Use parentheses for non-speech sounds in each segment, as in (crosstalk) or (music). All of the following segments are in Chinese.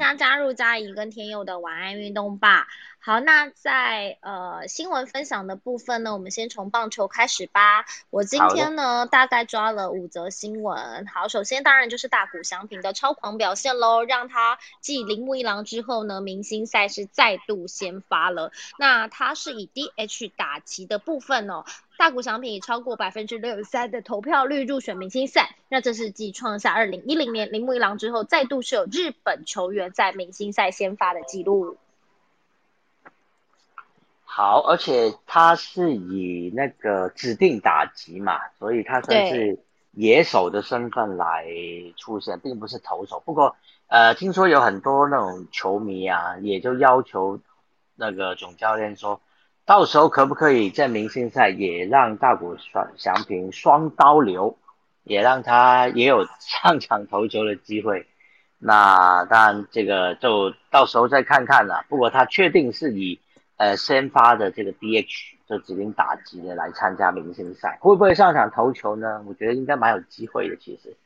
欢迎大家加入嘉怡跟天佑的晚安运动吧。好，那在呃新闻分享的部分呢，我们先从棒球开始吧。我今天呢大概抓了五则新闻。好，首先当然就是大谷翔平的超狂表现喽，让他继铃木一郎之后呢，明星赛是再度先发了。那他是以 DH 打击的部分哦，大谷翔平以超过百分之六十三的投票率入选明星赛。那这是继创下二零一零年铃木一郎之后，再度是有日本球员在明星赛先发的记录。好，而且他是以那个指定打击嘛，所以他算是野手的身份来出现，并不是投手。不过，呃，听说有很多那种球迷啊，也就要求那个总教练说，到时候可不可以在明星赛也让大谷双祥平双刀流，也让他也有上场投球的机会。那当然，这个就到时候再看看了。不过他确定是以。呃，先发的这个 DH 就指定打击的来参加明星赛，会不会上场投球呢？我觉得应该蛮有机会的，其实。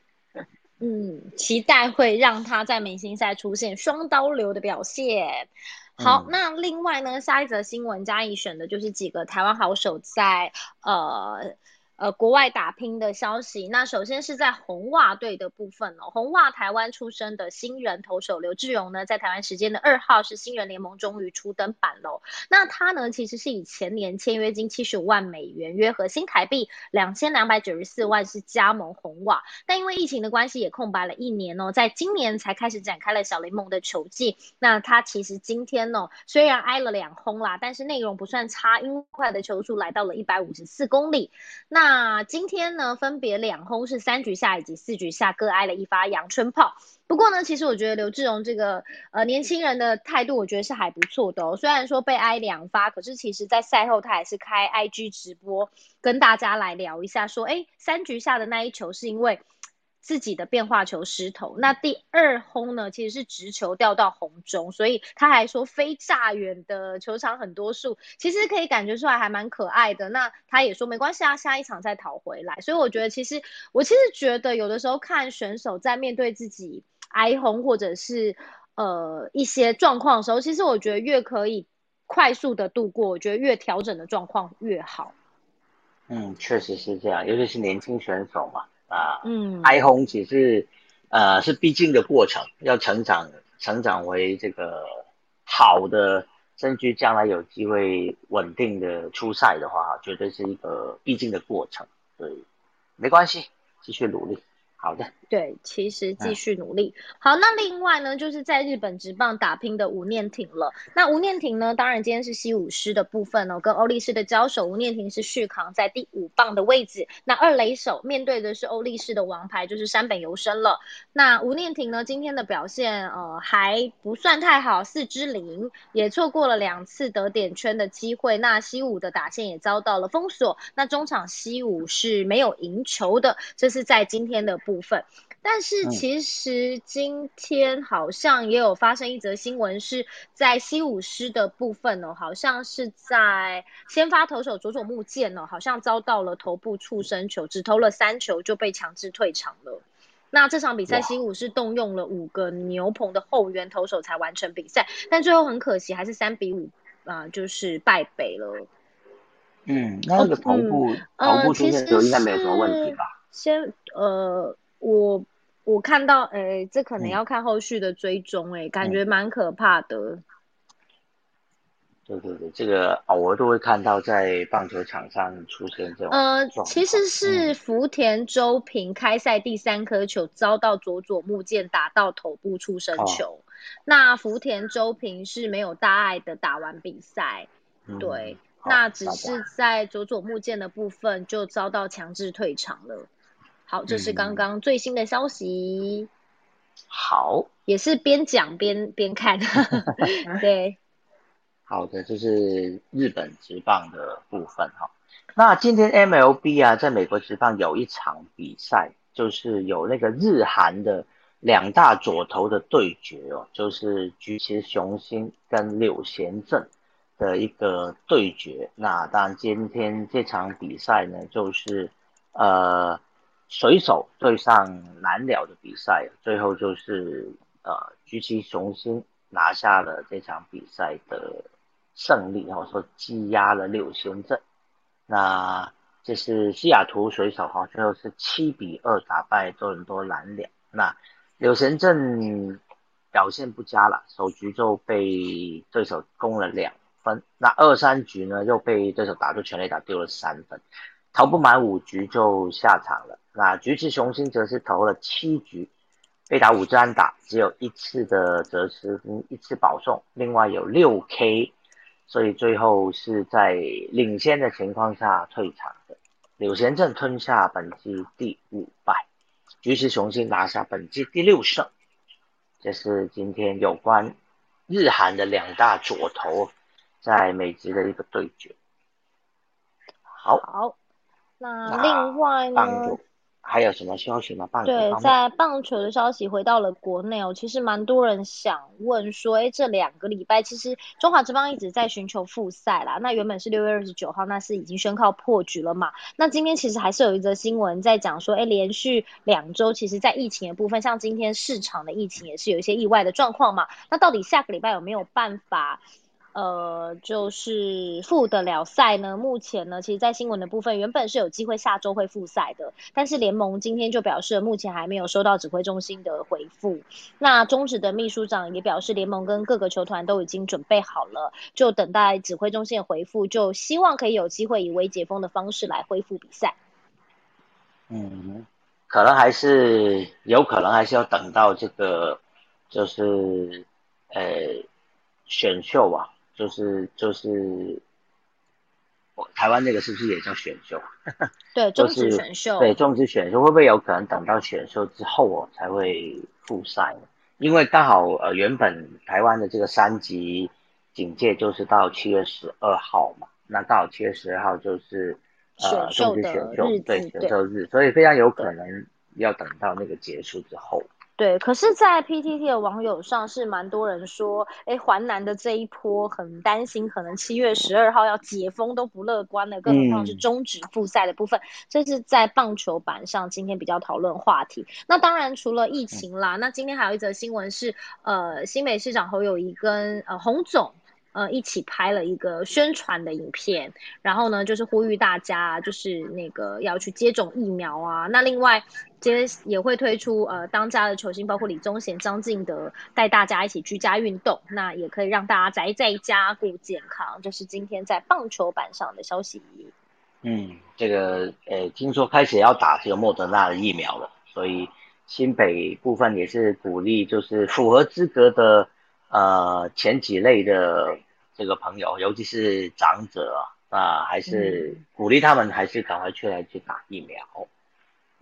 嗯，期待会让他在明星赛出现双刀流的表现。好，那另外呢，下一则新闻佳怡选的就是几个台湾好手在呃。呃，国外打拼的消息，那首先是在红袜队的部分哦。红袜台湾出生的新人投手刘志荣呢，在台湾时间的二号是新人联盟终于初登板喽。那他呢，其实是以前年签约金七十五万美元，约合新台币两千两百九十四万是加盟红袜，但因为疫情的关系也空白了一年哦，在今年才开始展开了小联盟的球季。那他其实今天哦，虽然挨了两轰啦，但是内容不算差，因为快的球速来到了一百五十四公里。那那今天呢，分别两轰是三局下以及四局下各挨了一发阳春炮。不过呢，其实我觉得刘志荣这个呃年轻人的态度，我觉得是还不错的哦。虽然说被挨两发，可是其实在赛后他也是开 IG 直播跟大家来聊一下，说哎三局下的那一球是因为。自己的变化球失投，那第二轰呢，其实是直球掉到红中，所以他还说飞炸远的球场很多树，其实可以感觉出来还蛮可爱的。那他也说没关系啊，下一场再讨回来。所以我觉得其实我其实觉得有的时候看选手在面对自己挨轰或者是呃一些状况的时候，其实我觉得越可以快速的度过，我觉得越调整的状况越好。嗯，确实是这样，尤其是年轻选手嘛。啊，嗯，挨轰其实，呃，是必经的过程，要成长，成长为这个好的，甚至将来有机会稳定的出赛的话，绝对是一个必经的过程，对，没关系，继续努力。好的，对，其实继续努力。好，那另外呢，就是在日本职棒打拼的吴念挺了。那吴念挺呢，当然今天是西武师的部分哦，跟欧力士的交手，吴念挺是续扛在第五棒的位置。那二垒手面对的是欧力士的王牌，就是山本由生了。那吴念挺呢，今天的表现呃还不算太好，四支零，也错过了两次得点圈的机会。那西武的打线也遭到了封锁。那中场西武是没有赢球的，这是在今天的部。部分，但是其实今天好像也有发生一则新闻，是在西武师的部分哦，好像是在先发投手佐佐木健哦，好像遭到了头部触身球，只投了三球就被强制退场了。那这场比赛西武是动用了五个牛棚的后援投手才完成比赛，但最后很可惜还是三比五啊，就是败北了。嗯，那个头部头部出现球应该没有什么问题吧？先呃。我我看到，哎，这可能要看后续的追踪，哎，感觉蛮可怕的。对对对，这个偶尔都会看到在棒球场上出现这种。呃，其实是福田周平开赛第三颗球遭到佐佐木健打到头部出生球，那福田周平是没有大碍的打完比赛，对，那只是在佐佐木健的部分就遭到强制退场了。好，这是刚刚最新的消息。好，也是边讲边边看。(laughs) 对，好的，这是日本直棒的部分哈。那今天 MLB 啊，在美国直棒有一场比赛，就是有那个日韩的两大左投的对决哦，就是菊池雄心跟柳贤正的一个对决。那当然，今天这场比赛呢，就是呃。水手对上蓝鸟的比赛，最后就是呃举起雄心拿下了这场比赛的胜利，或者说积压了柳贤镇。那这是西雅图水手哈，最后是七比二打败多伦多蓝鸟。那柳贤镇表现不佳了，首局就被对手攻了两分，那二三局呢又被对手打出全垒打丢了三分，投不满五局就下场了。那菊池雄心则是投了七局，被打五支安打，只有一次的责失，一次保送，另外有六 K。所以最后是在领先的情况下退场的。柳贤镇吞下本季第五败，菊池雄心拿下本季第六胜。这是今天有关日韩的两大左投在美职的一个对决。好，好，那另外呢？还有什么消息吗？棒球对，在棒球的消息回到了国内哦，其实蛮多人想问说，哎，这两个礼拜其实中华之邦一直在寻求复赛啦。那原本是六月二十九号，那是已经宣告破局了嘛？那今天其实还是有一则新闻在讲说，哎，连续两周，其实在疫情的部分，像今天市场的疫情也是有一些意外的状况嘛？那到底下个礼拜有没有办法？呃，就是复得了赛呢。目前呢，其实，在新闻的部分，原本是有机会下周会复赛的，但是联盟今天就表示，目前还没有收到指挥中心的回复。那中职的秘书长也表示，联盟跟各个球团都已经准备好了，就等待指挥中心的回复，就希望可以有机会以微解封的方式来恢复比赛。嗯，可能还是有可能还是要等到这个，就是呃选秀啊。就是就是，台湾那个是不是也叫选秀？(laughs) 对，中职选秀。对，中职选秀会不会有可能等到选秀之后哦才会复赛呢？因为刚好呃原本台湾的这个三级警戒就是到七月十二号嘛，那刚好七月十二号就是呃中职选秀对选秀日，所以非常有可能要等到那个结束之后。对，可是，在 PTT 的网友上是蛮多人说，哎，环南的这一波很担心，可能七月十二号要解封都不乐观的，更何况是终止复赛的部分，这是在棒球版上今天比较讨论话题。那当然除了疫情啦，那今天还有一则新闻是，呃，新北市长侯友谊跟呃洪总。呃，一起拍了一个宣传的影片，然后呢，就是呼吁大家，就是那个要去接种疫苗啊。那另外，接也会推出呃，当家的球星，包括李宗贤、张敬德，带大家一起居家运动，那也可以让大家宅在家顾健康。这是今天在棒球版上的消息。嗯，这个呃，听说开始要打这个莫德纳的疫苗了，所以新北部分也是鼓励，就是符合资格的呃前几类的。这个朋友，尤其是长者啊，还是鼓励他们，还是赶快出来去打疫苗。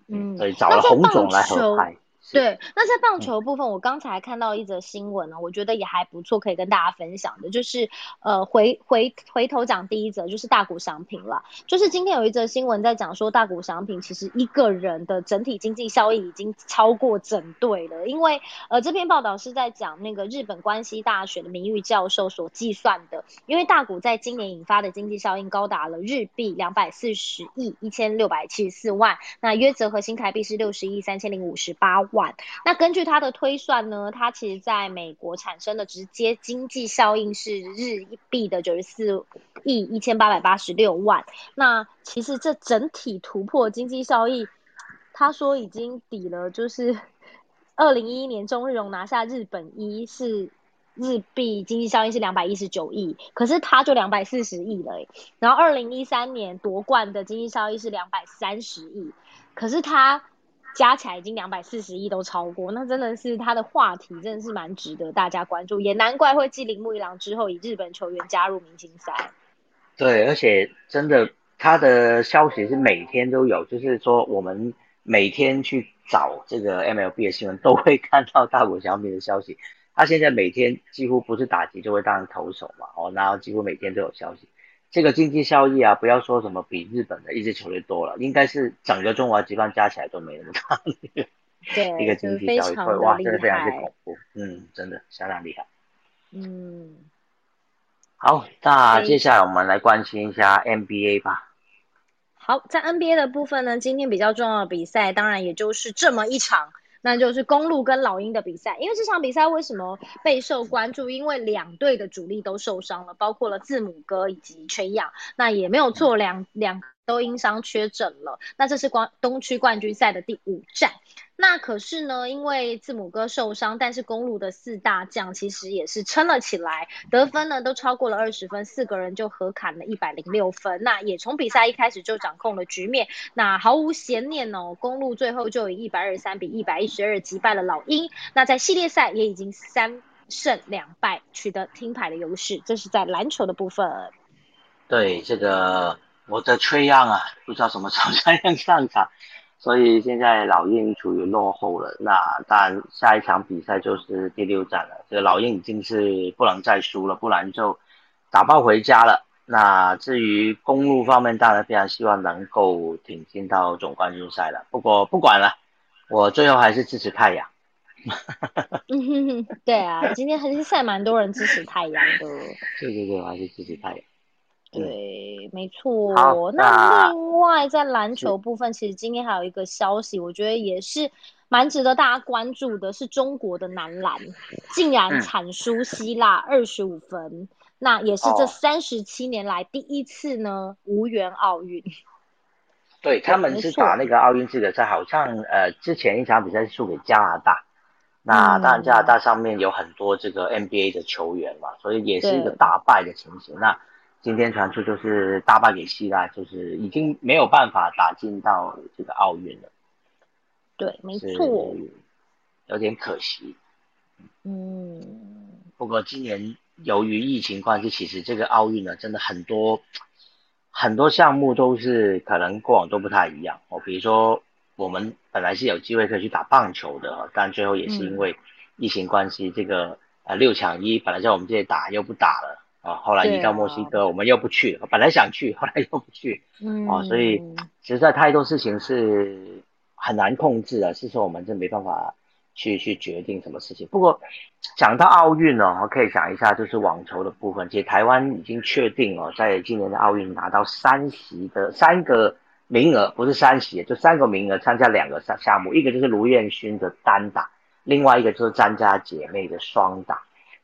嗯，所以找了红总来合拍。对，那在棒球部分，我刚才看到一则新闻呢，我觉得也还不错，可以跟大家分享的，就是呃，回回回头讲第一则，就是大股商品了。就是今天有一则新闻在讲说，大股商品其实一个人的整体经济效益已经超过整队了，因为呃，这篇报道是在讲那个日本关西大学的名誉教授所计算的，因为大股在今年引发的经济效应高达了日币两百四十亿一千六百七十四万，那约折合新台币是六十亿三千零五十八万。万那根据他的推算呢，他其实在美国产生的直接经济效应是日币的九十四亿一千八百八十六万。那其实这整体突破经济效益，他说已经抵了，就是 (laughs) 二零一一年中日荣拿下日本一是日币经济效益是两百一十九亿，可是他就两百四十亿了。然后二零一三年夺冠的经济效益是两百三十亿，可是他。加起来已经两百四十亿都超过，那真的是他的话题，真的是蛮值得大家关注，也难怪会继铃木一郎之后以日本球员加入明星赛。对，而且真的他的消息是每天都有，就是说我们每天去找这个 MLB 的新闻，都会看到大谷翔平的消息。他现在每天几乎不是打击就会当投手嘛，哦，然后几乎每天都有消息。这个经济效益啊，不要说什么比日本的一支球队多了，应该是整个中华职棒加起来都没那么大。对，一个经济效益，哇，真的非常之恐怖。嗯，真的相当厉害。嗯，好，那接下来我们来关心一下 NBA 吧。好，在 NBA 的部分呢，今天比较重要的比赛，当然也就是这么一场。那就是公路跟老鹰的比赛。因为这场比赛为什么备受关注？因为两队的主力都受伤了，包括了字母哥以及缺氧。那也没有错，两两都因伤缺阵了。那这是冠东区冠军赛的第五战。那可是呢，因为字母哥受伤，但是公路的四大将其实也是撑了起来，得分呢都超过了二十分，四个人就合砍了一百零六分。那也从比赛一开始就掌控了局面，那毫无悬念哦，公路最后就以一百二十三比一百一十二击败了老鹰。那在系列赛也已经三胜两败，取得听牌的优势。这是在篮球的部分。对这个我的缺样啊，不知道什么时候才能上场。所以现在老鹰处于落后了，那当然下一场比赛就是第六战了。这个老鹰已经是不能再输了，不然就打包回家了。那至于公路方面，当然非常希望能够挺进到总冠军赛了。不过不管了，我最后还是支持太阳。(laughs) (laughs) 嗯，对啊，今天还是赛蛮多人支持太阳的。对对对，还是支持太阳。对，没错。那另外在篮球部分，其实今天还有一个消息，我觉得也是蛮值得大家关注的，是中国的男篮竟然惨输希腊二十五分，那也是这三十七年来第一次呢无缘奥运。(laughs) 对，他们是打那个奥运资格赛，好像呃之前一场比赛是输给加拿大，那当然加拿大上面有很多这个 NBA 的球员嘛，所以也是一个大败的情形。那今天传出就是大败给希腊，就是已经没有办法打进到这个奥运了。对，没错，有点可惜。嗯。不过今年由于疫情关系，其实这个奥运呢，真的很多很多项目都是可能过往都不太一样哦。比如说我们本来是有机会可以去打棒球的，但最后也是因为疫情关系，这个呃六强一本来在我们这里打又不打了。啊，后来移到墨西哥，我们又不去，本来想去，后来又不去，嗯，啊，所以实在太多事情是很难控制的，是说我们是没办法去去决定什么事情。不过讲到奥运呢，我可以讲一下，就是网球的部分，其实台湾已经确定哦，在今年的奥运拿到三席的三个名额，不是三席，就三个名额参加两个项项目，一个就是卢彦勋的单打，另外一个就是张家姐妹的双打。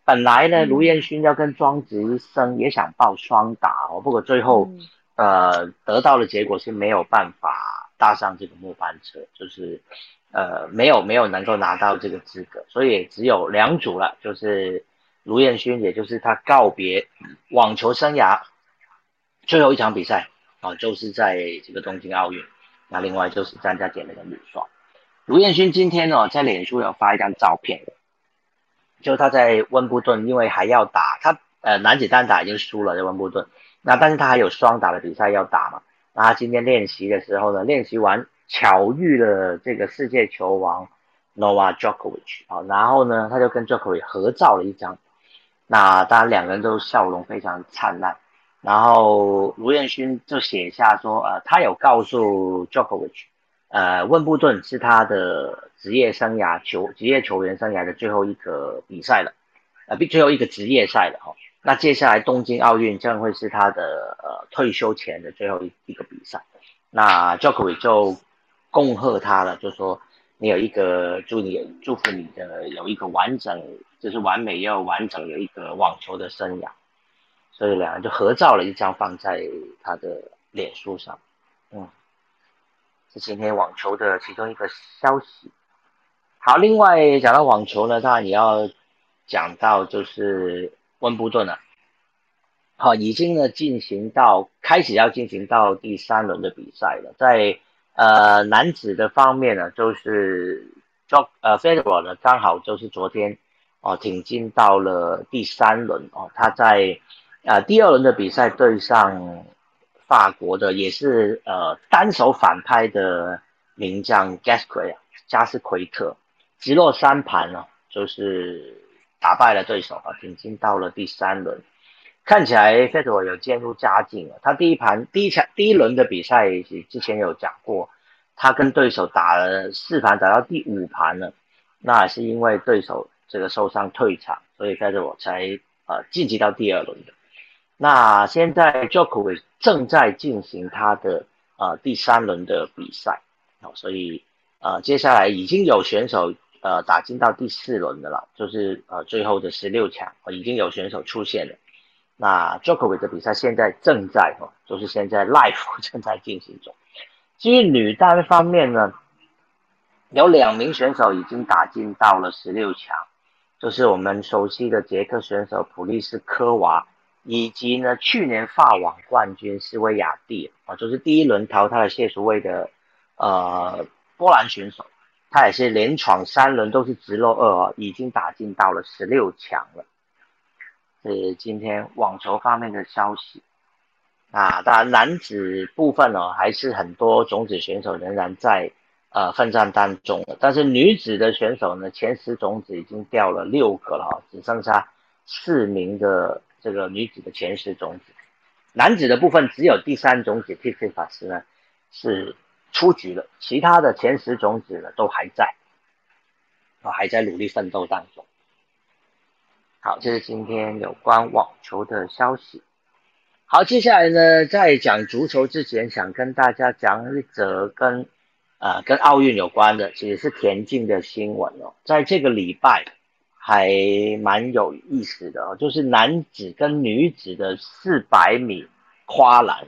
本来呢，卢彦勋要跟庄子生也想报双打哦，不过最后，呃，得到的结果是没有办法搭上这个末班车，就是，呃，没有没有能够拿到这个资格，所以只有两组了，就是卢彦勋，也就是他告别网球生涯最后一场比赛啊，就是在这个东京奥运。那另外就是张家姐那个女双，卢彦勋今天呢在脸书有发一张照片。就他在温布顿，因为还要打他呃男子单打已经输了在温布顿，那但是他还有双打的比赛要打嘛。那他今天练习的时候呢，练习完巧遇了这个世界球王 Novak Djokovic 啊，然后呢他就跟 Djokovic 合照了一张，那当然两个人都笑容非常灿烂。然后卢彦勋就写下说，呃他有告诉 Djokovic，呃温布顿是他的。职业生涯球职业球员生涯的最后一个比赛了，呃，最后一个职业赛了哈。那接下来东京奥运将会是他的呃退休前的最后一一个比赛。那 j o k o v i 就恭贺他了，就说你有一个祝你祝福你的有一个完整，就是完美又完整的一个网球的生涯。所以两人就合照了一张放在他的脸书上，嗯，是今天网球的其中一个消息。好，另外讲到网球呢，当然也要讲到就是温布顿了。好，已经呢进行到开始要进行到第三轮的比赛了。在呃男子的方面呢，就是 Jo 呃 Federer 呢刚好就是昨天哦挺进到了第三轮哦，他在啊第二轮的比赛对上法国的也是呃单手反拍的名将 Gasquet 加斯奎特。直落三盘呢，就是打败了对手啊，挺进到了第三轮。看起来费德有渐入佳境了。他第一盘第一场第一轮的比赛之前有讲过，他跟对手打了四盘，打到第五盘了，那是因为对手这个受伤退场，所以费德才呃晋级到第二轮的。那现在 j o k o v i 正在进行他的呃第三轮的比赛，好，所以。呃，接下来已经有选手呃打进到第四轮的了，就是呃最后的十六强，已经有选手出现了。那 Jokovic 的比赛现在正在哦，就是现在 live (laughs) 正在进行中。至于女单方面呢，有两名选手已经打进到了十六强，就是我们熟悉的捷克选手普利斯科娃，以及呢去年法网冠军斯维亚蒂啊，就是第一轮淘汰了谢淑薇的呃波兰选手，他也是连闯三轮都是直落二哦，已经打进到了十六强了。是今天网球方面的消息。啊，当然男子部分呢，还是很多种子选手仍然在呃奋战当中。但是女子的选手呢，前十种子已经掉了六个了，只剩下四名的这个女子的前十种子。男子的部分只有第三种子 T C 法师呢是出局了，其他的前十种子呢都还在，啊还在努力奋斗当中。好，这是今天有关网球的消息。好，接下来呢，在讲足球之前，想跟大家讲一则跟啊跟奥运有关的，其实是田径的新闻哦。在这个礼拜还蛮有意思的哦，就是男子跟女子的四百米跨栏，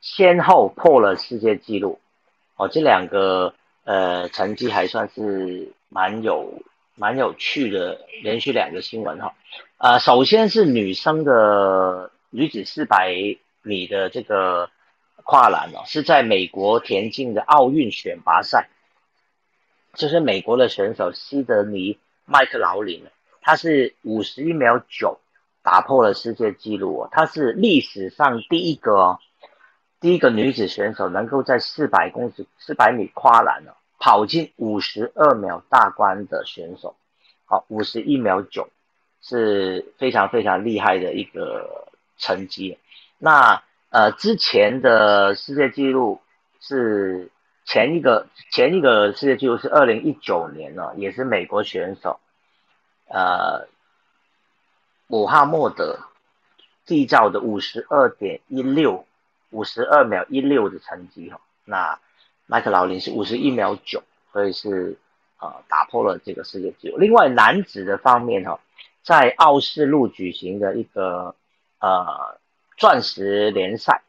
先后破了世界纪录哦。这两个呃成绩还算是蛮有蛮有趣的，连续两个新闻哈。呃，首先是女生的。女子四百米的这个跨栏哦，是在美国田径的奥运选拔赛，就是美国的选手西德尼麦克劳林，她是五十一秒九打破了世界纪录哦，她是历史上第一个哦，第一个女子选手能够在四百公尺四百米跨栏哦跑进五十二秒大关的选手，好，五十一秒九是非常非常厉害的一个。成绩，那呃之前的世界纪录是前一个前一个世界纪录是二零一九年呢，也是美国选手，呃，姆哈默德缔造的五十二点一六五十二秒一六的成绩哈，那麦克劳林是五十一秒九，所以是呃打破了这个世界纪录。另外男子的方面哈，在奥斯陆举行的一个。呃，钻石联赛，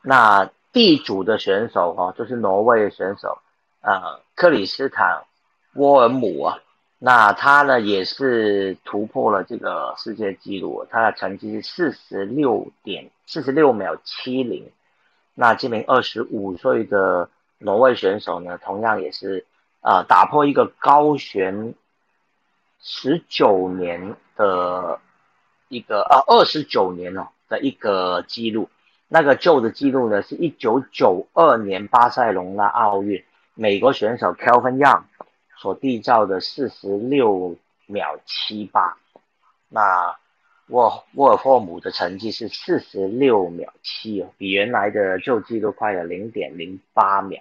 那 B 组的选手哈，就是挪威的选手，呃，克里斯坦沃尔姆啊，那他呢也是突破了这个世界纪录，他的成绩是四十六点四十六秒七零，那这名二十五岁的挪威选手呢，同样也是啊打破一个高悬十九年的。一个呃二十九年哦的一个记录，那个旧的记录呢是一九九二年巴塞隆纳奥运美国选手 Kelvin Young 所缔造的四十六秒七八，那沃沃尔霍姆的成绩是四十六秒七哦，比原来的旧纪录快了零点零八秒。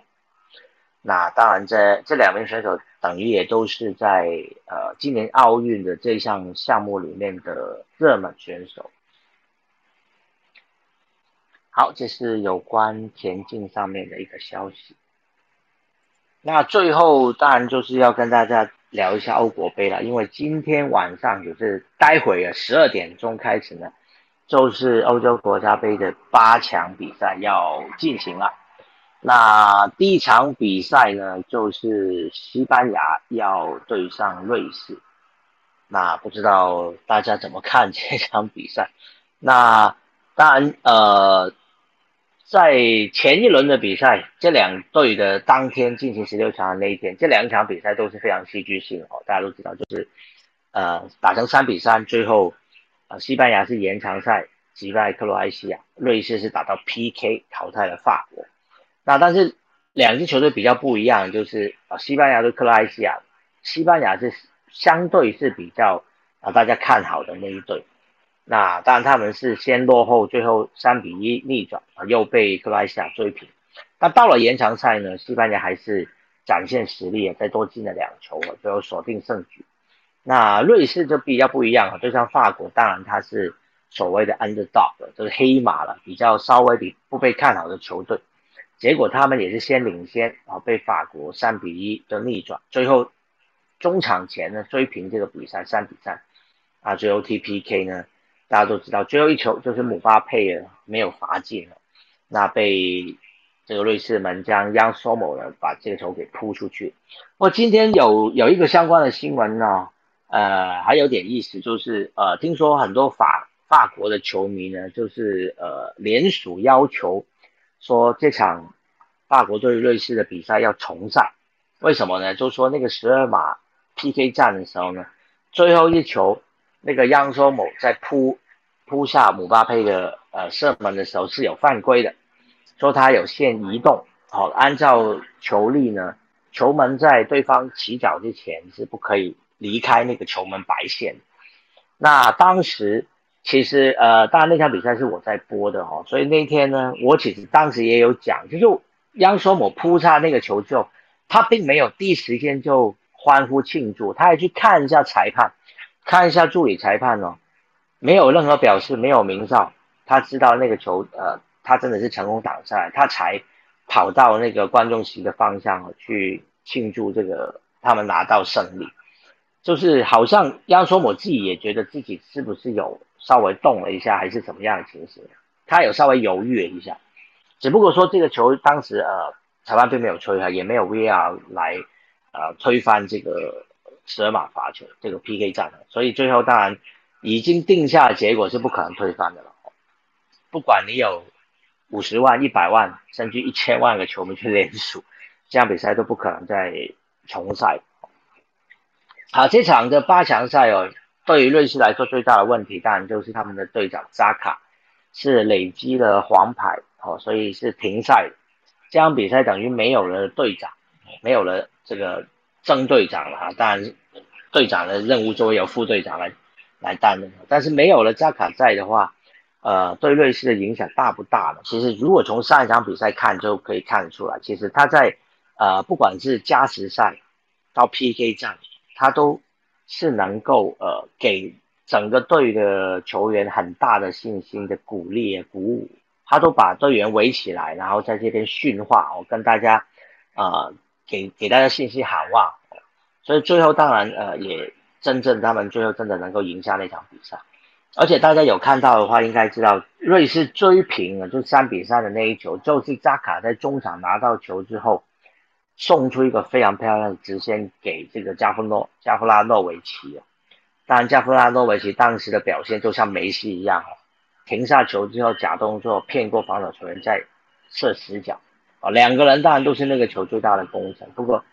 那当然，这这两名选手等于也都是在呃今年奥运的这项项目里面的热门选手。好，这是有关田径上面的一个消息。那最后当然就是要跟大家聊一下欧国杯了，因为今天晚上就是待会儿十二点钟开始呢，就是欧洲国家杯的八强比赛要进行了。那第一场比赛呢，就是西班牙要对上瑞士。那不知道大家怎么看这场比赛？那当然，呃，在前一轮的比赛，这两队的当天进行十六强的那一天，这两场比赛都是非常戏剧性哦。大家都知道，就是呃打成三比三，最后呃西班牙是延长赛击败克罗埃西亚，瑞士是打到 PK 淘汰了法国。那但是两支球队比较不一样，就是啊，西班牙对克罗埃西亚，西班牙是相对是比较啊大家看好的那一队。那当然他们是先落后，最后三比一逆转啊，又被克罗埃西亚追平。那到了延长赛呢，西班牙还是展现实力，再多进了两球，最后锁定胜局。那瑞士就比较不一样啊，就像法国，当然他是所谓的 underdog，就是黑马了，比较稍微比不被看好的球队。结果他们也是先领先啊，被法国三比一的逆转，最后中场前呢追平这个比赛三比三啊，最后 T P K 呢，大家都知道最后一球就是姆巴佩没有罚进了，那被这个瑞士门将 Young Somo 呢把这个球给扑出去。我今天有有一个相关的新闻呢，呃，还有点意思，就是呃，听说很多法法国的球迷呢，就是呃联署要求。说这场法国对瑞士的比赛要重赛，为什么呢？就说那个十二码 PK 战的时候呢，最后一球那个央索某在扑扑下姆巴佩的呃射门的时候是有犯规的，说他有限移动，好，按照球例呢，球门在对方起脚之前是不可以离开那个球门白线。那当时。其实，呃，当然那场比赛是我在播的哈，所以那天呢，我其实当时也有讲，就是央索姆扑下那个球之后，他并没有第一时间就欢呼庆祝，他还去看一下裁判，看一下助理裁判哦，没有任何表示，没有鸣哨，他知道那个球，呃，他真的是成功挡下来，他才跑到那个观众席的方向去庆祝这个他们拿到胜利，就是好像央索姆自己也觉得自己是不是有。稍微动了一下，还是怎么样的情形？他有稍微犹豫了一下，只不过说这个球当时呃，裁判并没有吹他，也没有 VR 来呃推翻这个十二码罚球这个 PK 战所以最后当然已经定下的结果是不可能推翻的了。不管你有五十万、一百万，甚至一千万个球迷去联署，这样比赛都不可能再重赛。好，这场的八强赛哦。对于瑞士来说，最大的问题当然就是他们的队长扎卡是累积了黄牌哦，所以是停赛。这场比赛等于没有了队长，没有了这个正队长了哈。当然，队长的任务就会由副队长来来担任。但是没有了扎卡在的话，呃，对瑞士的影响大不大呢？其实如果从上一场比赛看就可以看出来，其实他在呃不管是加时赛到 PK 战，他都。是能够呃给整个队的球员很大的信心的鼓励鼓舞，他都把队员围起来，然后在这边训话我，跟大家啊给给大家信心喊话，所以最后当然呃也真正他们最后真的能够赢下那场比赛，而且大家有看到的话，应该知道瑞士追平了，就三比三的那一球，就是扎卡在中场拿到球之后。送出一个非常漂亮的直线给这个加夫诺加夫拉诺维奇当然加夫拉诺维奇当时的表现就像梅西一样停下球之后假动作骗过防守球员再射死角啊，两个人当然都是那个球最大的功臣。不过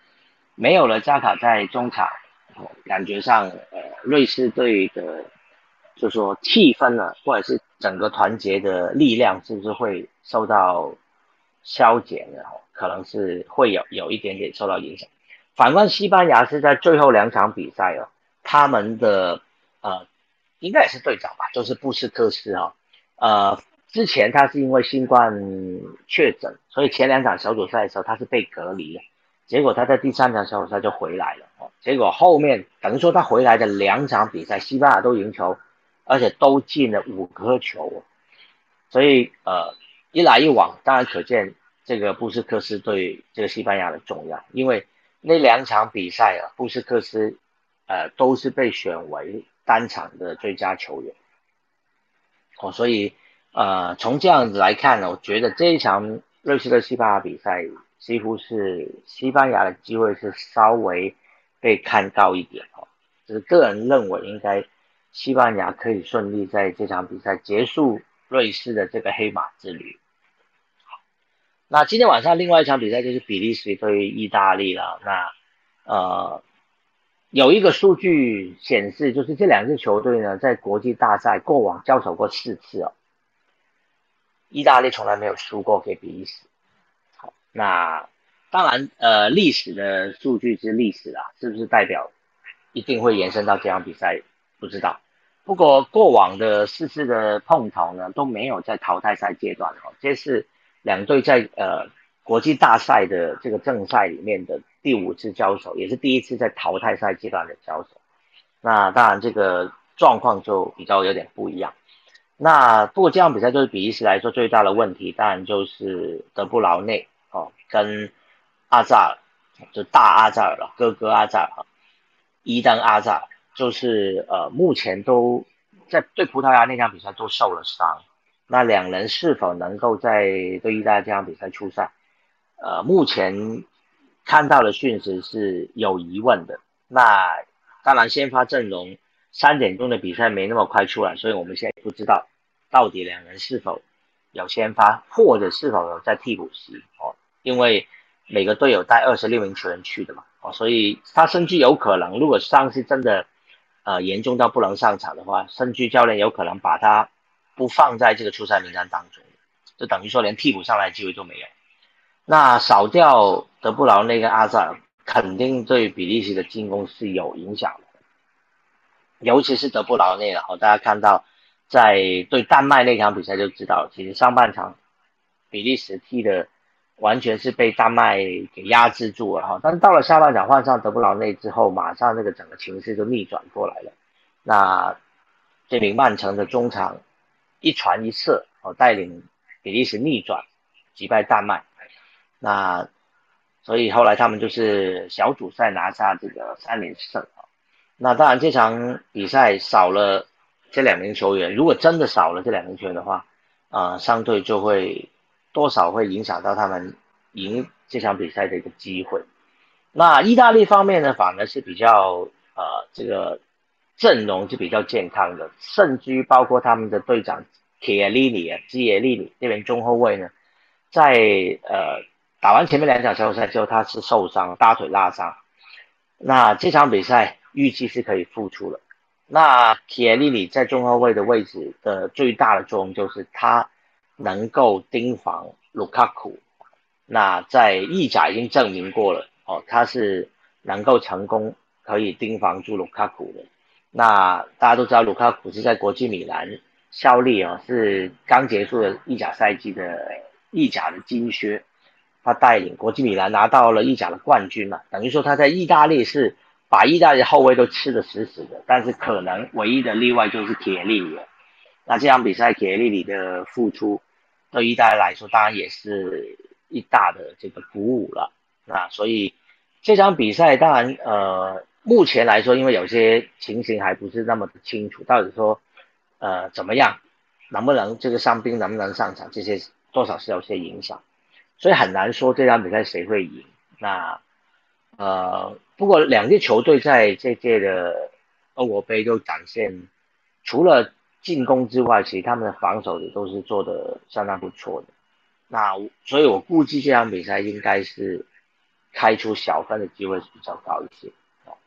没有了扎卡在中场，感觉上呃瑞士队的就说气氛呢，或者是整个团结的力量是不是会受到消减呢？可能是会有有一点点受到影响。反观西班牙是在最后两场比赛哦，他们的呃应该也是队长吧，就是布斯克斯哈，呃之前他是因为新冠确诊，所以前两场小组赛的时候他是被隔离的，结果他在第三场小组赛就回来了。哦，结果后面等于说他回来的两场比赛，西班牙都赢球，而且都进了。五颗球，所以呃一来一往，当然可见。这个布斯克斯对这个西班牙的重要，因为那两场比赛啊，布斯克斯呃都是被选为单场的最佳球员，哦，所以呃从这样子来看呢，我觉得这一场瑞士的西班牙比赛几乎是西班牙的机会是稍微被看高一点哦，就是个人认为应该西班牙可以顺利在这场比赛结束瑞士的这个黑马之旅。那今天晚上另外一场比赛就是比利时对意大利了。那呃，有一个数据显示，就是这两支球队呢，在国际大赛过往交手过四次哦，意大利从来没有输过给比利时。好，那当然呃，历史的数据是历史啦，是不是代表一定会延伸到这场比赛？不知道。不过过往的四次的碰头呢，都没有在淘汰赛阶段哦，这是。两队在呃国际大赛的这个正赛里面的第五次交手，也是第一次在淘汰赛阶段的交手。那当然这个状况就比较有点不一样。那不过这场比赛对比利时来说最大的问题，当然就是德布劳内哦，跟阿扎尔，就大阿扎尔了，哥哥阿扎尔，伊登阿扎尔，就是呃，目前都在对葡萄牙那场比赛都受了伤。那两人是否能够在对意大利这场比赛出赛？呃，目前看到的讯息是有疑问的。那当然，先发阵容三点钟的比赛没那么快出来，所以我们现在不知道到底两人是否有先发，或者是否有在替补席哦。因为每个队友带二十六名球员去的嘛，哦，所以他甚至有可能，如果伤势真的呃严重到不能上场的话，甚至教练有可能把他。不放在这个出赛名单当中，就等于说连替补上来的机会都没有。那少掉德布劳内跟阿扎尔，肯定对比利时的进攻是有影响的。尤其是德布劳内了，哦，大家看到在对丹麦那场比赛就知道，其实上半场比利时踢的完全是被丹麦给压制住了哈。但是到了下半场换上德布劳内之后，马上那个整个情势就逆转过来了。那这名曼城的中场。一传一射，哦，带领比利时逆转，击败丹麦。那所以后来他们就是小组赛拿下这个三连胜啊。那当然这场比赛少了这两名球员，如果真的少了这两名球员的话，啊，相对就会多少会影响到他们赢这场比赛的一个机会。那意大利方面呢，反而是比较呃这个。阵容是比较健康的，甚至于包括他们的队长铁利里啊，基耶利里这边中后卫呢，在呃打完前面两场小组赛之后，他是受伤，大腿拉伤。那这场比赛预计是可以复出了。那铁利里在中后卫的位置的最大的作用就是他能够盯防卢卡库。那在意甲已经证明过了哦，他是能够成功可以盯防住卢卡库的。那大家都知道，卢卡库是在国际米兰效力啊，是刚结束的意甲赛季的意甲的金靴，他带领国际米兰拿到了意甲的冠军嘛，等于说他在意大利是把意大利后卫都吃的死死的，但是可能唯一的例外就是铁利里，那这场比赛铁利里的付出对意大利来说当然也是一大的这个鼓舞了，那所以这场比赛当然呃。目前来说，因为有些情形还不是那么的清楚，到底说，呃，怎么样，能不能这个伤兵能不能上场，这些多少是有些影响，所以很难说这场比赛谁会赢。那，呃，不过两支球队在这届的欧国杯都展现，除了进攻之外，其实他们的防守也都是做的相当不错的。那所以我估计这场比赛应该是开出小分的机会是比较高一些。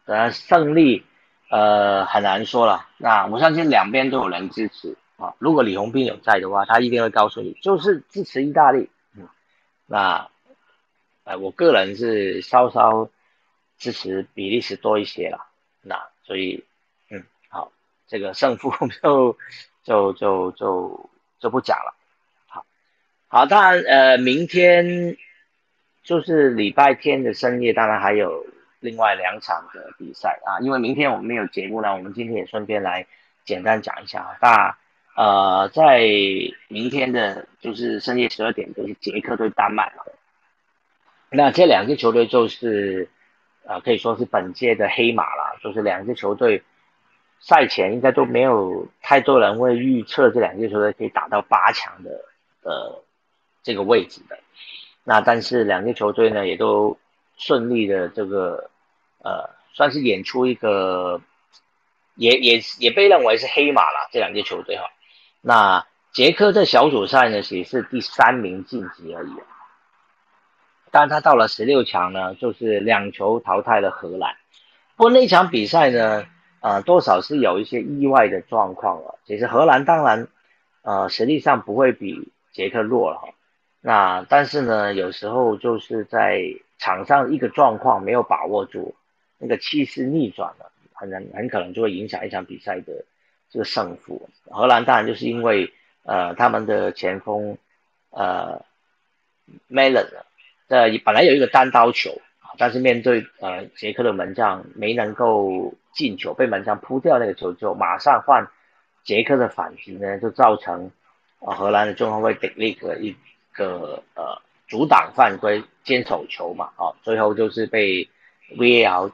当然，胜利，呃，很难说了。那我相信两边都有人支持啊。如果李红斌有在的话，他一定会告诉你，就是支持意大利。嗯，那，呃，我个人是稍稍支持比利时多一些了。那所以，嗯，好，这个胜负 (laughs) 就就就就就不讲了。好，好，当然，呃，明天就是礼拜天的深夜，当然还有。另外两场的比赛啊，因为明天我们没有节目呢，我们今天也顺便来简单讲一下啊。那呃，在明天的就是深夜十二点，就是捷克对丹麦了。那这两支球队就是呃，可以说是本届的黑马了，就是两支球队赛前应该都没有太多人会预测这两支球队可以打到八强的呃这个位置的。那但是两支球队呢，也都顺利的这个。呃，算是演出一个，也也也被认为是黑马了。这两支球队哈，那捷克在小组赛呢，也是第三名晋级而已。但他到了十六强呢，就是两球淘汰了荷兰。不过那场比赛呢，呃，多少是有一些意外的状况了。其实荷兰当然，呃，实力上不会比捷克弱了哈。那但是呢，有时候就是在场上一个状况没有把握住。那个气势逆转了，很难很可能就会影响一场比赛的这个胜负。荷兰当然就是因为呃他们的前锋呃 Melon 呃本来有一个单刀球，但是面对呃捷克的门将没能够进球，被门将扑掉那个球之后，马上换捷克的反击呢，就造成呃荷兰的中后卫 d 了一个一个呃阻挡犯规、坚守球嘛，啊，最后就是被 VAR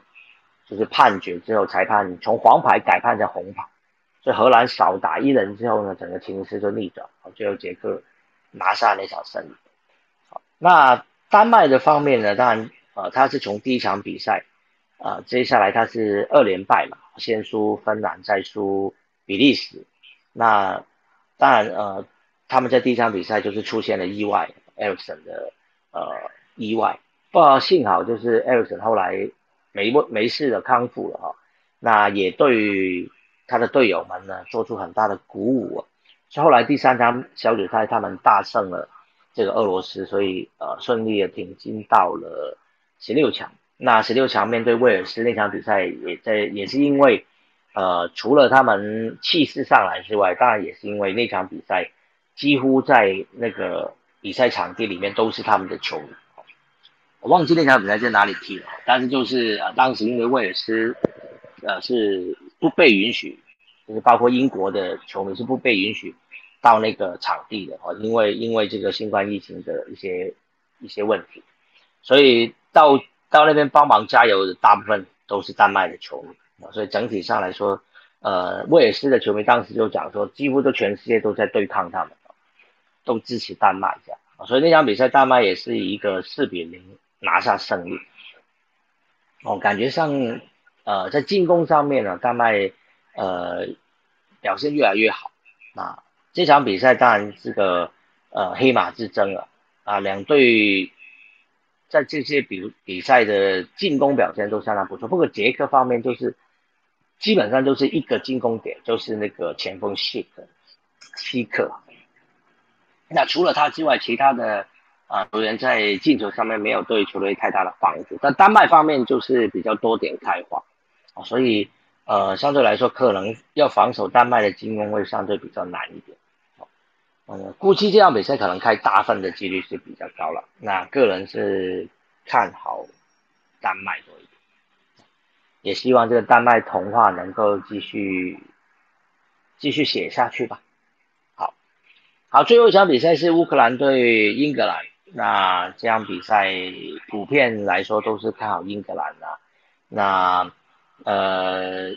就是判决之后，裁判从黄牌改判成红牌，所以荷兰少打一人之后呢，整个情势就逆转，最后捷克拿下那场胜利。好，那丹麦的方面呢，当然，呃，他是从第一场比赛，啊，接下来他是二连败嘛，先输芬兰，再输比利时，那当然，呃，他们在第一场比赛就是出现了意外，艾里森的呃意外，不过幸好就是艾里森后来。没没事的康复了哈，那也对他的队友们呢做出很大的鼓舞。后来第三场小组赛他们大胜了这个俄罗斯，所以呃顺利的挺进到了十六强。那十六强面对威尔斯那场比赛也在也是因为呃除了他们气势上来之外，当然也是因为那场比赛几乎在那个比赛场地里面都是他们的球迷。我忘记那场比赛在哪里踢了，但是就是呃，当时因为威尔斯，呃，是不被允许，就是包括英国的球迷是不被允许到那个场地的哦，因为因为这个新冠疫情的一些一些问题，所以到到那边帮忙加油的大部分都是丹麦的球迷所以整体上来说，呃，威尔斯的球迷当时就讲说，几乎都全世界都在对抗他们，都支持丹麦这样，所以那场比赛丹麦也是一个四比零。拿下胜利，哦，感觉上，呃，在进攻上面呢，丹麦，呃，表现越来越好。那这场比赛当然这个，呃，黑马之争了，啊，两队在这些比比赛的进攻表现都相当不错。不过捷克方面就是基本上就是一个进攻点，就是那个前锋希克，希克。那除了他之外，其他的。啊，球员在进球上面没有对球队太大的帮助，但丹麦方面就是比较多点开花，啊，所以呃相对来说可能要防守丹麦的进攻会相对比较难一点，嗯，估计这场比赛可能开大分的几率是比较高了，那个人是看好丹麦多一点，也希望这个丹麦童话能够继续继续写下去吧，好，好，最后一场比赛是乌克兰对英格兰。那这样比赛普遍来说都是看好英格兰的。那呃，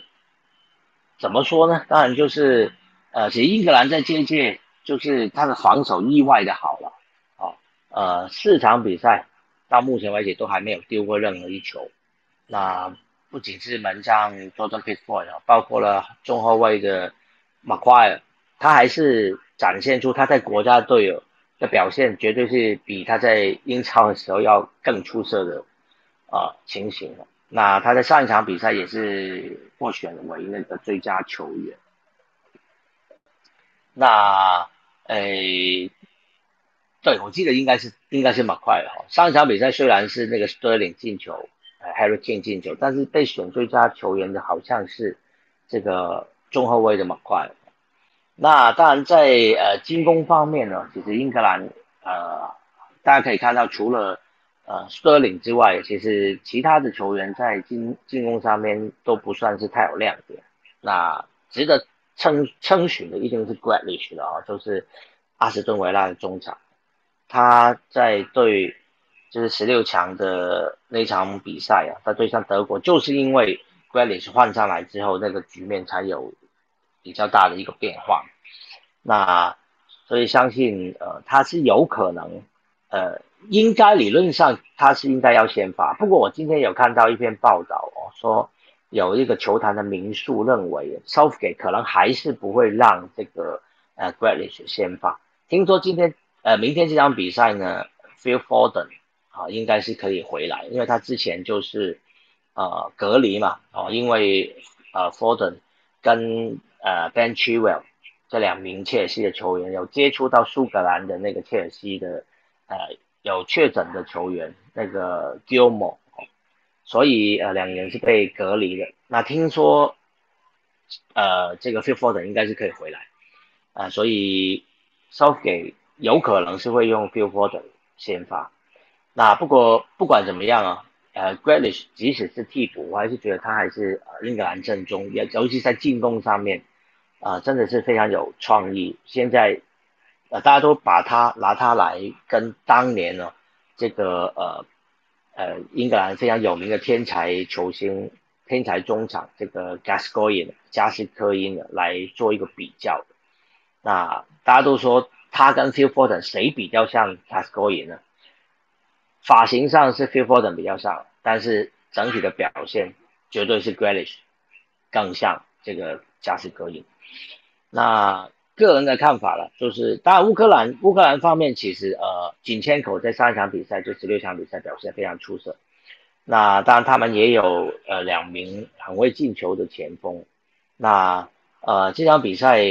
怎么说呢？当然就是呃，其实英格兰在这届就是他的防守意外的好了。好，呃，四场比赛到目前为止都还没有丢过任何一球。那不仅是门将 Jordan Pickford，包括了中后卫的 McQuire，他还是展现出他在国家队。的表现绝对是比他在英超的时候要更出色的啊情形了。那他在上一场比赛也是获选为那个最佳球员。那诶，对我记得应该是应该是马快哈。上一场比赛虽然是那个 Sterling 进球，Harry Kane 进球，但是被选最佳球员的好像是这个中后卫的马快。那当然，在呃进攻方面呢，其实英格兰呃大家可以看到，除了呃斯特林之外，其实其他的球员在进进攻上面都不算是太有亮点。那值得称称许的一定是 g r a l i s h 的啊，就是阿斯顿维拉的中场，他在对就是十六强的那场比赛啊，他对上德国，就是因为 g r a l i s h 换上来之后，那个局面才有。比较大的一个变化，那所以相信呃他是有可能呃应该理论上他是应该要先发，不过我今天有看到一篇报道哦，说有一个球坛的名宿认为 Southgate 可能还是不会让这个呃 Grealish 先发，听说今天呃明天这场比赛呢，Phil Foden 啊应该是可以回来，因为他之前就是呃隔离嘛哦，因为呃 Foden 跟呃，Ben Chilwell 这两名切尔西的球员有接触到苏格兰的那个切尔西的呃有确诊的球员那个 Guilmo 所以呃两人是被隔离的。那听说呃这个 Phil Foden 应该是可以回来啊，所以 Southgate 有可能是会用 Phil Foden 先发。那不过不管怎么样啊，呃 Grealish 即使是替补，我还是觉得他还是呃英格兰正中，也尤其在进攻上面。啊，真的是非常有创意。现在，呃，大家都把他拿他来跟当年呢，这个呃呃英格兰非常有名的天才球星、天才中场这个 Gascoigne 加斯科因来做一个比较。那大家都说他跟 Phil Foden 谁比较像 Gascoigne 呢？发型上是 Phil Foden 比较像，但是整体的表现绝对是 Grealish 更像这个加斯科因。那个人的看法了，就是当然乌克兰乌克兰方面其实呃仅千口在上一场比赛就十六场比赛表现非常出色，那当然他们也有呃两名很会进球的前锋，那呃这场比赛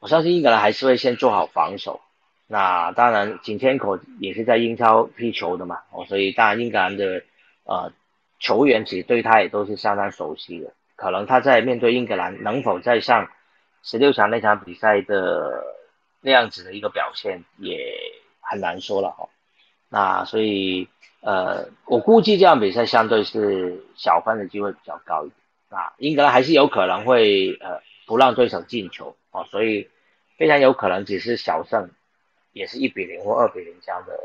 我相信英格兰还是会先做好防守，那当然仅千口也是在英超踢球的嘛，哦所以当然英格兰的呃球员其实对他也都是相当熟悉的，可能他在面对英格兰能否再上。十六强那场比赛的那样子的一个表现也很难说了哈，那所以呃，我估计这场比赛相对是小分的机会比较高一点。啊，英格兰还是有可能会呃不让对手进球啊，所以非常有可能只是小胜，也是一比零或二比零这样的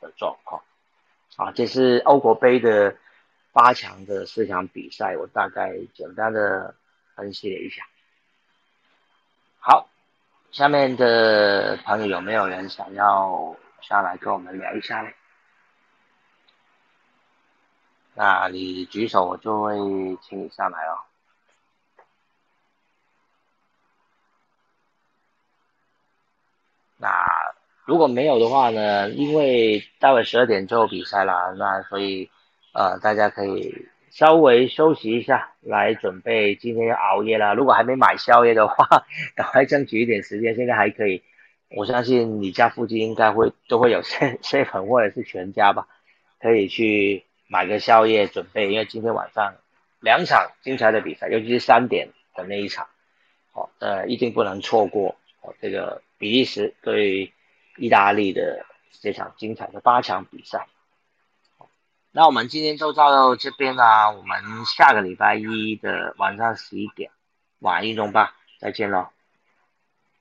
的状况。啊，这是欧国杯的八强的四场比赛，我大概简单的分析了一下。下面的朋友有没有人想要下来跟我们聊一下呢？那你举手，我就会请你上来哦。那如果没有的话呢？因为待会十二点就比赛了，那所以呃，大家可以。稍微休息一下，来准备今天要熬夜了。如果还没买宵夜的话，(laughs) 赶快争取一点时间。现在还可以，我相信你家附近应该会都会有 C C 粉或者是全家吧，可以去买个宵夜准备。因为今天晚上两场精彩的比赛，尤其是三点的那一场，哦，呃，一定不能错过哦。这个比利时对意大利的这场精彩的八强比赛。那我们今天就到这边啦，我们下个礼拜一的晚上十一点，晚一钟吧，再见喽，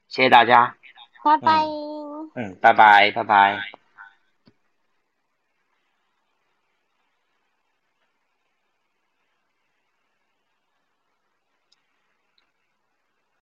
谢谢大家，拜拜，嗯，拜拜，拜拜。